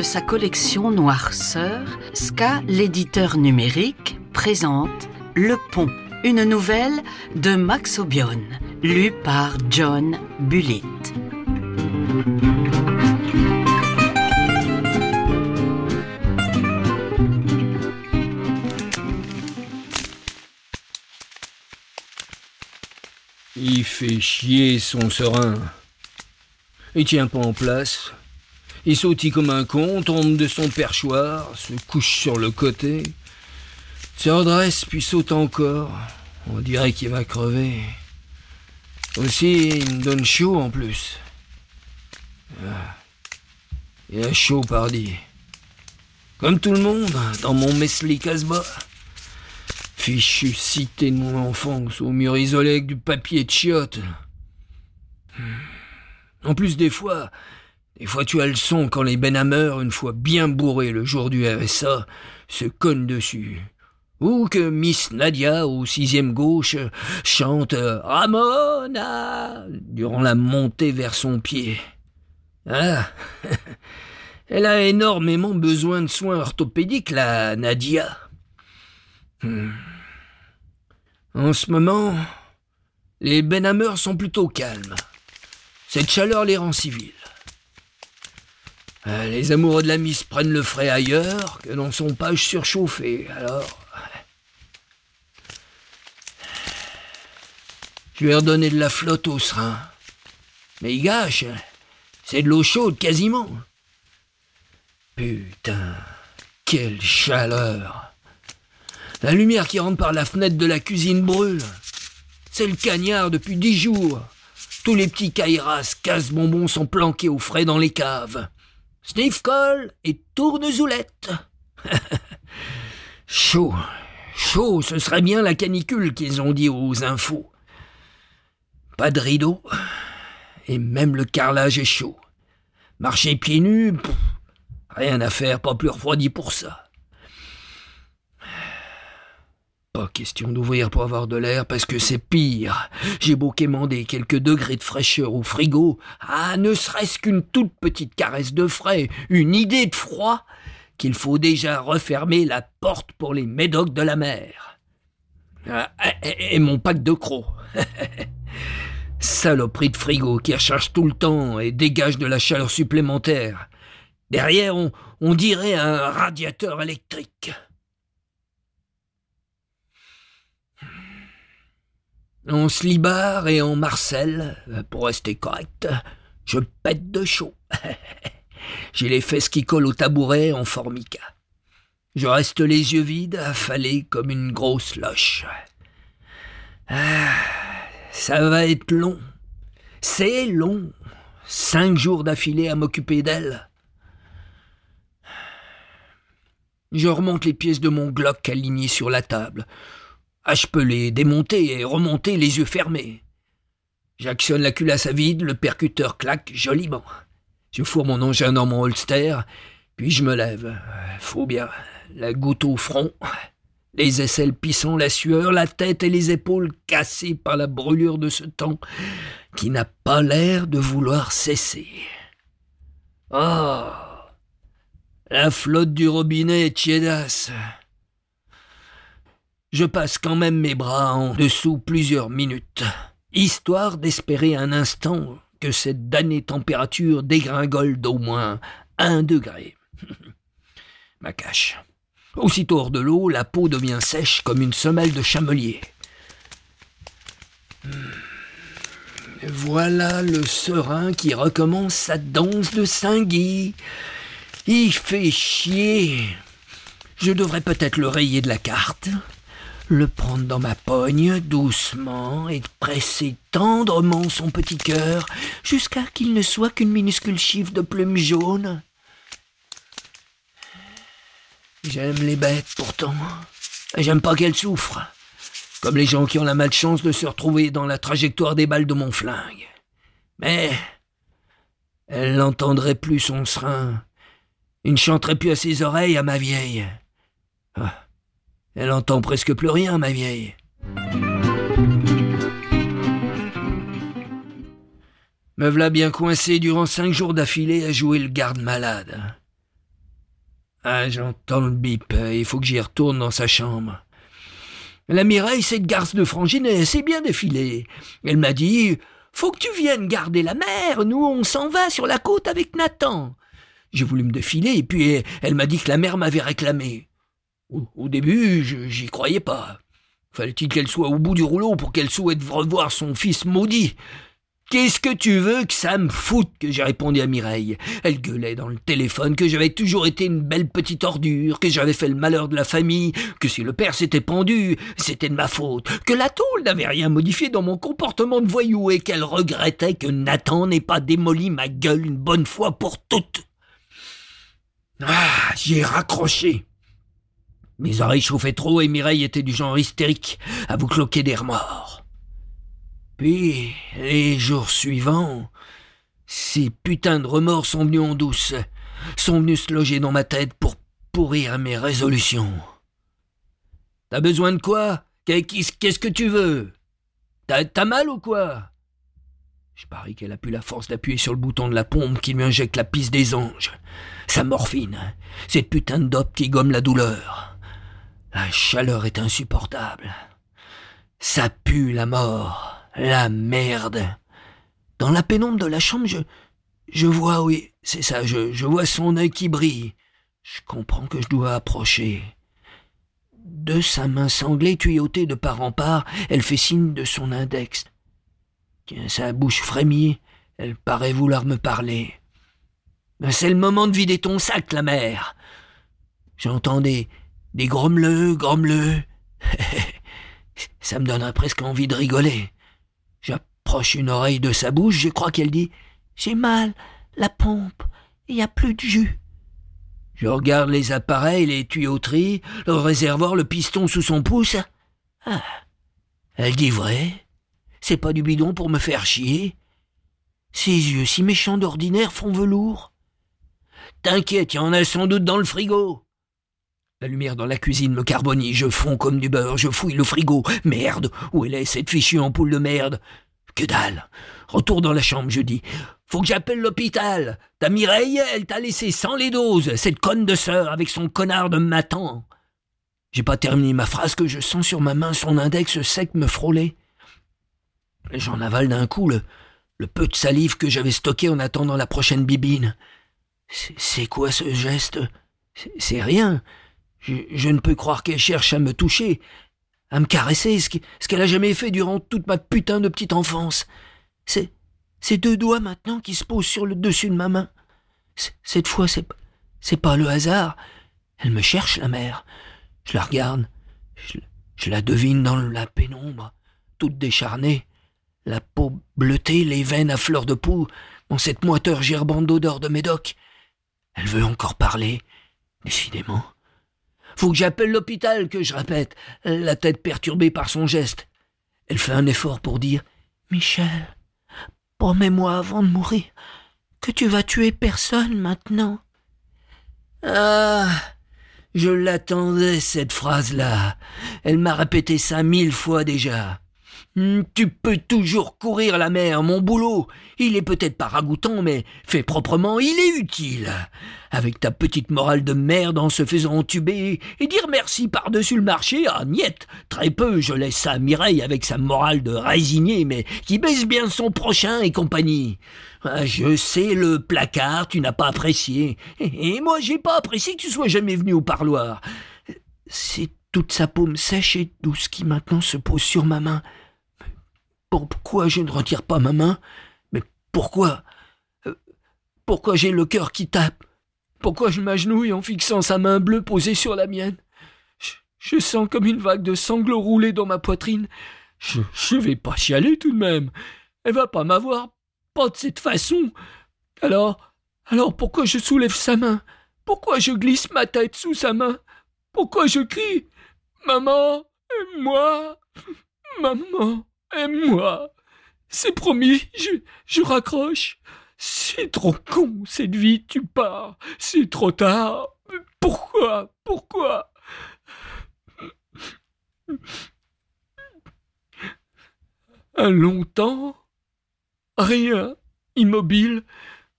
de sa collection Noirceur, Ska, l'éditeur numérique, présente Le Pont, une nouvelle de Max Obion, lue par John Bullitt. Il fait chier son serein. Il tient pas en place. Il sautille comme un con, tombe de son perchoir, se couche sur le côté, se redresse puis saute encore. On dirait qu'il va crever. Aussi, il me donne chaud en plus. Ah. Il a chaud, pardi. Comme tout le monde, dans mon Mesli Casbah. Fichu cité de mon enfance, au mur isolé avec du papier de chiottes. En plus, des fois, des fois tu as le son quand les Benhammer, une fois bien bourrés le jour du RSA, se cognent dessus. Ou que Miss Nadia, au sixième gauche, chante Ramona durant la montée vers son pied. Ah Elle a énormément besoin de soins orthopédiques, la Nadia. Hmm. En ce moment, les Benhammer sont plutôt calmes. Cette chaleur les rend civils. Euh, les amoureux de la Miss prennent le frais ailleurs que dans son page surchauffé, alors. Je lui ai redonné de la flotte au serin. Mais il gâche. C'est de l'eau chaude quasiment. Putain, quelle chaleur. La lumière qui rentre par la fenêtre de la cuisine brûle. C'est le cagnard depuis dix jours. Tous les petits caïras casse-bonbons sont planqués au frais dans les caves. Sniff et tourne-zoulette. chaud, chaud, ce serait bien la canicule qu'ils ont dit aux infos. Pas de rideau, et même le carrelage est chaud. Marcher pieds nus, rien à faire, pas plus refroidi pour ça. Pas question d'ouvrir pour avoir de l'air parce que c'est pire. J'ai beau quémander quelques degrés de fraîcheur au frigo, ah, ne serait-ce qu'une toute petite caresse de frais, une idée de froid, qu'il faut déjà refermer la porte pour les médocs de la mer. Ah, et, mon pack de crocs. Saloperie de frigo qui recharge tout le temps et dégage de la chaleur supplémentaire. Derrière, on, on dirait un radiateur électrique. En slibard et en marcel, pour rester correct, je pète de chaud. J'ai les fesses qui collent au tabouret en formica. Je reste les yeux vides, affalé comme une grosse loche. Ah, ça va être long. C'est long. Cinq jours d'affilée à m'occuper d'elle. Je remonte les pièces de mon Glock alignées sur la table. Ah, je les démonter et remonter les yeux fermés. J'actionne la culasse à vide, le percuteur claque joliment. Je fourre mon engin dans mon holster, puis je me lève. Faut bien. La goutte au front, les aisselles pissant la sueur, la tête et les épaules cassées par la brûlure de ce temps qui n'a pas l'air de vouloir cesser. Oh La flotte du robinet est tiédasse. Je passe quand même mes bras en dessous plusieurs minutes, histoire d'espérer un instant que cette damnée température dégringole d'au moins un degré. Ma cache. Aussitôt hors de l'eau, la peau devient sèche comme une semelle de chamelier. Voilà le serein qui recommence sa danse de Saint-Guy. Il fait chier. Je devrais peut-être le rayer de la carte le prendre dans ma pogne doucement et presser tendrement son petit cœur jusqu'à qu'il ne soit qu'une minuscule chiffre de plumes jaunes. J'aime les bêtes pourtant, et j'aime pas qu'elles souffrent, comme les gens qui ont la malchance de se retrouver dans la trajectoire des balles de mon flingue. Mais elle n'entendrait plus son serin, il ne chanterait plus à ses oreilles à ma vieille. Ah. Elle entend presque plus rien, ma vieille. Me v'là bien coincé durant cinq jours d'affilée à jouer le garde malade. Ah, j'entends le bip. Il faut que j'y retourne dans sa chambre. La Mireille, cette garce de frangine, elle s'est bien défilée. Elle m'a dit Faut que tu viennes garder la mer. Nous, on s'en va sur la côte avec Nathan. J'ai voulu me défiler, et puis elle m'a dit que la mère m'avait réclamé. Au, début, j'y croyais pas. Fallait-il qu'elle soit au bout du rouleau pour qu'elle souhaite revoir son fils maudit? Qu'est-ce que tu veux que ça me foute? que j'ai répondu à Mireille. Elle gueulait dans le téléphone que j'avais toujours été une belle petite ordure, que j'avais fait le malheur de la famille, que si le père s'était pendu, c'était de ma faute, que la tôle n'avait rien modifié dans mon comportement de voyou et qu'elle regrettait que Nathan n'ait pas démoli ma gueule une bonne fois pour toutes. Ah, j'ai raccroché. Mes oreilles chauffaient trop et Mireille était du genre hystérique à vous cloquer des remords. Puis, les jours suivants, ces putains de remords sont venus en douce, sont venus se loger dans ma tête pour pourrir mes résolutions. T'as besoin de quoi? Qu'est-ce que tu veux? T'as mal ou quoi? Je parie qu'elle a plus la force d'appuyer sur le bouton de la pompe qui lui injecte la piste des anges. Sa morphine, cette putain de dope qui gomme la douleur. La chaleur est insupportable. Ça pue la mort, la merde. Dans la pénombre de la chambre, je, je vois, oui, c'est ça, je, je vois son œil qui brille. Je comprends que je dois approcher. De sa main sanglée tuyautée de part en part, elle fait signe de son index. Tiens, sa bouche frémit, elle paraît vouloir me parler. C'est le moment de vider ton sac, la mère. J'entends des, des grommeleux, grommeleux. Ça me donnerait presque envie de rigoler. J'approche une oreille de sa bouche, je crois qu'elle dit J'ai mal, la pompe, il n'y a plus de jus. Je regarde les appareils, les tuyauteries, le réservoir, le piston sous son pouce. Ah, elle dit vrai. C'est pas du bidon pour me faire chier. Ses yeux si méchants d'ordinaire font velours. T'inquiète, il y en a sans doute dans le frigo. La lumière dans la cuisine me carbonise, je fonds comme du beurre, je fouille le frigo. Merde, où elle est cette fichue ampoule de merde? Que dalle Retour dans la chambre, je dis. Faut que j'appelle l'hôpital. Ta Mireille, elle t'a laissé sans les doses, cette conne de sœur avec son connard de matin. J'ai pas terminé ma phrase que je sens sur ma main son index sec me frôler. J'en avale d'un coup le, le peu de salive que j'avais stocké en attendant la prochaine bibine. C'est quoi ce geste? C'est rien. Je, ne peux croire qu'elle cherche à me toucher, à me caresser, ce qu'elle a jamais fait durant toute ma putain de petite enfance. C'est ces deux doigts maintenant qui se posent sur le dessus de ma main. Cette fois, c'est c'est pas le hasard. Elle me cherche, la mère. Je la regarde. Je, la devine dans la pénombre, toute décharnée, la peau bleutée, les veines à fleur de peau, dans cette moiteur gerbante d'odeur de médoc. Elle veut encore parler, décidément. Faut que j'appelle l'hôpital, que je répète, la tête perturbée par son geste. Elle fait un effort pour dire Michel, promets-moi avant de mourir que tu vas tuer personne maintenant. Ah. Je l'attendais, cette phrase-là. Elle m'a répété ça mille fois déjà. Hmm, tu peux toujours courir la mer, mon boulot. Il est peut-être pas ragoûtant, mais fait proprement, il est utile. Avec ta petite morale de merde en se faisant entuber et dire merci par-dessus le marché, ah niette, très peu, je laisse ça à Mireille avec sa morale de résigné, mais qui baisse bien son prochain et compagnie. Ah, je sais le placard, tu n'as pas apprécié. Et moi, j'ai pas apprécié que tu sois jamais venu au parloir. C'est toute sa paume sèche et douce qui maintenant se pose sur ma main. Pourquoi je ne retire pas ma main? Mais pourquoi? Euh, Pourquoi j'ai le cœur qui tape? Pourquoi je m'agenouille en fixant sa main bleue posée sur la mienne? Je, sens comme une vague de sanglots rouler dans ma poitrine. Je, je vais pas chialer tout de même. Elle va pas m'avoir, pas de cette façon. Alors, alors pourquoi je soulève sa main? Pourquoi je glisse ma tête sous sa main? Pourquoi je crie? Maman, moi, maman Aime-moi. C'est promis, je, je raccroche. C'est trop con, cette vie, tu pars. C'est trop tard. Pourquoi Pourquoi? Un long temps Rien. Immobile.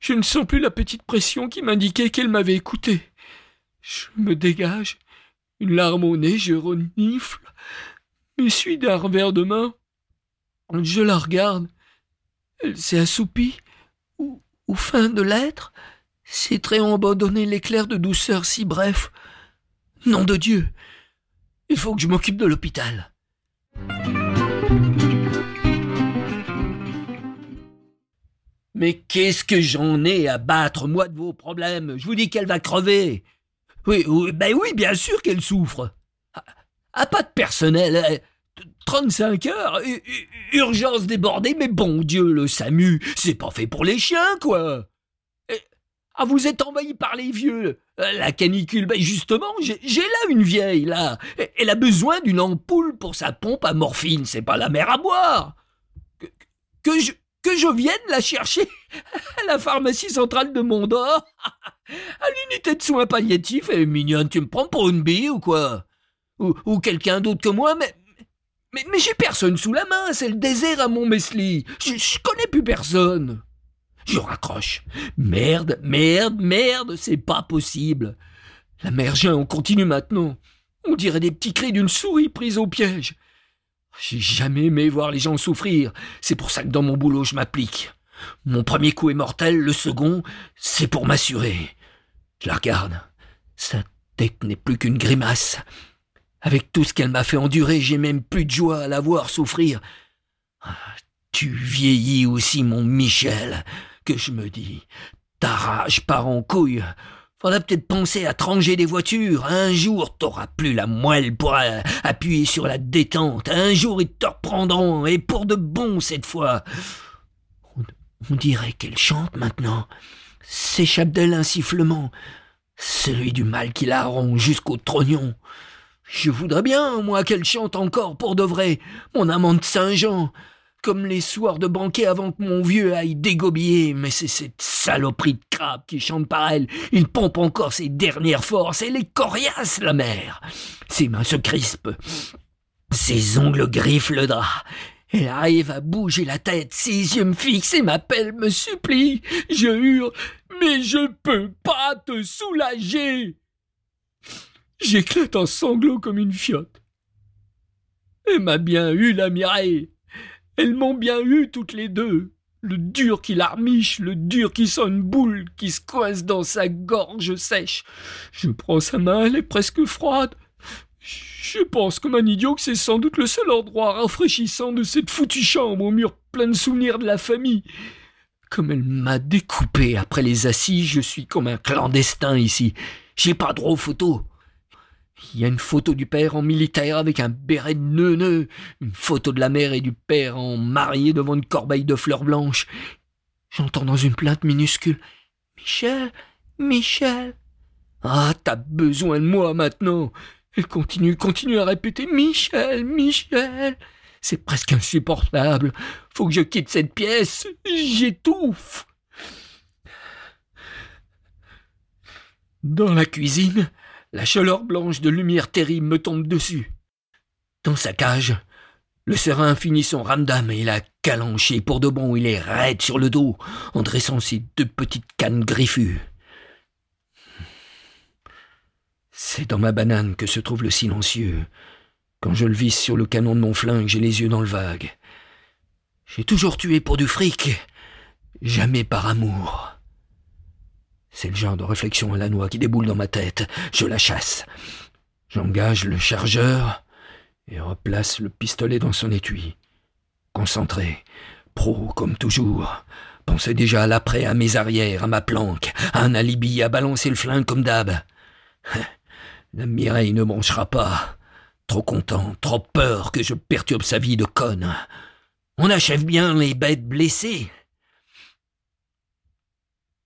Je ne sens plus la petite pression qui m'indiquait qu'elle m'avait écouté. Je me dégage, une larme au nez, je renifle, m'essuie d'un revers de main. Je la regarde. Elle s'est assoupie, ou, fin de l'être. Ses traits ont abandonné l'éclair de douceur si bref. Nom de Dieu, il faut que je m'occupe de l'hôpital. Mais qu'est-ce que j'en ai à battre, moi, de vos problèmes? Je vous dis qu'elle va crever. Oui, oui, ben oui, bien sûr qu'elle souffre. Ah, pas de personnel. 35 heures, urgence débordée, mais bon Dieu, le SAMU, c'est pas fait pour les chiens, quoi. Ah, vous êtes envahi par les vieux. Euh, la canicule, ben justement, j'ai là une vieille, là. Elle a besoin d'une ampoule pour sa pompe à morphine, c'est pas la mer à boire. Que, je vienne la chercher à la pharmacie centrale de Mondor, à l'unité de soins palliatifs. Et mignonne, tu me prends pour une bille ou quoi? Ou, quelqu'un d'autre que moi, mais. Mais, j'ai personne sous la main, c'est le désert à Montmesli. Je, je connais plus personne. Je raccroche. Merde, merde, merde, c'est pas possible. La mère on continue maintenant. On dirait des petits cris d'une souris prise au piège. J'ai jamais aimé voir les gens souffrir. C'est pour ça que dans mon boulot, je m'applique. Mon premier coup est mortel, le second, c'est pour m'assurer. Je la regarde. Sa tête n'est plus qu'une grimace. Avec tout ce qu'elle m'a fait endurer, j'ai même plus de joie à la voir souffrir. Tu vieillis aussi, mon Michel, que je me dis. Ta rage part en couille. Faudra peut-être penser à tranger des voitures. Un jour, t'auras plus la moelle pour appuyer sur la détente. Un jour, ils te reprendront, et pour de bon cette fois. On, dirait qu'elle chante maintenant. S'échappe d'elle un sifflement. Celui du mal qui la rompt jusqu'au trognon. Je voudrais bien, moi, qu'elle chante encore pour de vrai, mon amant de Saint-Jean comme les soirs de banquet avant que mon vieux aille dégobiller, mais c'est cette saloperie de crabe qui chante par elle. Il pompe encore ses dernières forces, elle est coriace, la mère. Ses mains se crispent, ses ongles griffent le drap. Elle arrive à bouger la tête, ses yeux me fixent et m'appelle, me supplie. Je hurle, mais je peux pas te soulager. J'éclate en sanglots comme une fiotte. Elle m'a bien eu, la Mireille. Elles m'ont bien eu toutes les deux. Le dur qui l'armiche, le dur qui sent une boule qui se coince dans sa gorge sèche. Je prends sa main, elle est presque froide. Je pense comme un idiot que c'est sans doute le seul endroit rafraîchissant de cette foutue chambre au mur plein de souvenirs de la famille. Comme elle m'a découpé après les assises, je suis comme un clandestin ici. J'ai pas droit aux photos. Il y a une photo du père en militaire avec un béret de neuneux, une photo de la mère et du père en mariés devant une corbeille de fleurs blanches. J'entends dans une plainte minuscule Michel, Michel. Ah, t'as besoin de moi maintenant. Elle continue, continue à répéter Michel, Michel. C'est presque insupportable. Faut que je quitte cette pièce. J'étouffe. Dans la cuisine, la chaleur blanche de lumière terrible me tombe dessus. Dans sa cage, le serin finit son ramdam et il a calanché pour de bon. Il est raide sur le dos en dressant ses deux petites cannes griffues. C'est dans ma banane que se trouve le silencieux. Quand je le visse sur le canon de mon flingue, j'ai les yeux dans le vague. J'ai toujours tué pour du fric, jamais par amour. C'est le genre de réflexion à la noix qui déboule dans ma tête. Je la chasse. J'engage le chargeur et replace le pistolet dans son étui. Concentré, pro comme toujours. Pensez déjà à l'après, à mes arrières, à ma planque, à un alibi, à balancer le flingue comme d'hab. La Mireille ne manchera pas. Trop content, trop peur que je perturbe sa vie de conne. On achève bien les bêtes blessées.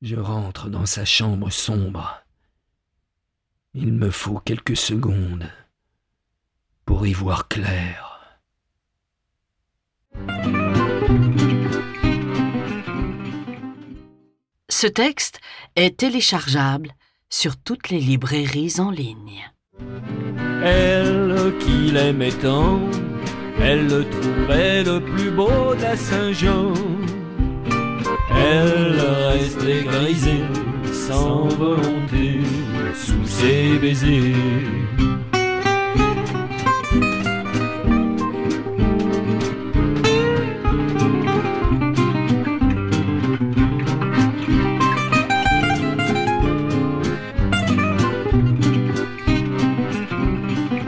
Je rentre dans sa chambre sombre. Il me faut quelques secondes pour y voir clair. Ce texte est téléchargeable sur toutes les librairies en ligne. Elle qui l'aimait tant, elle le trouvait le plus beau d'à Saint-Jean. Elle restait grisée sans volonté sous ses baisers.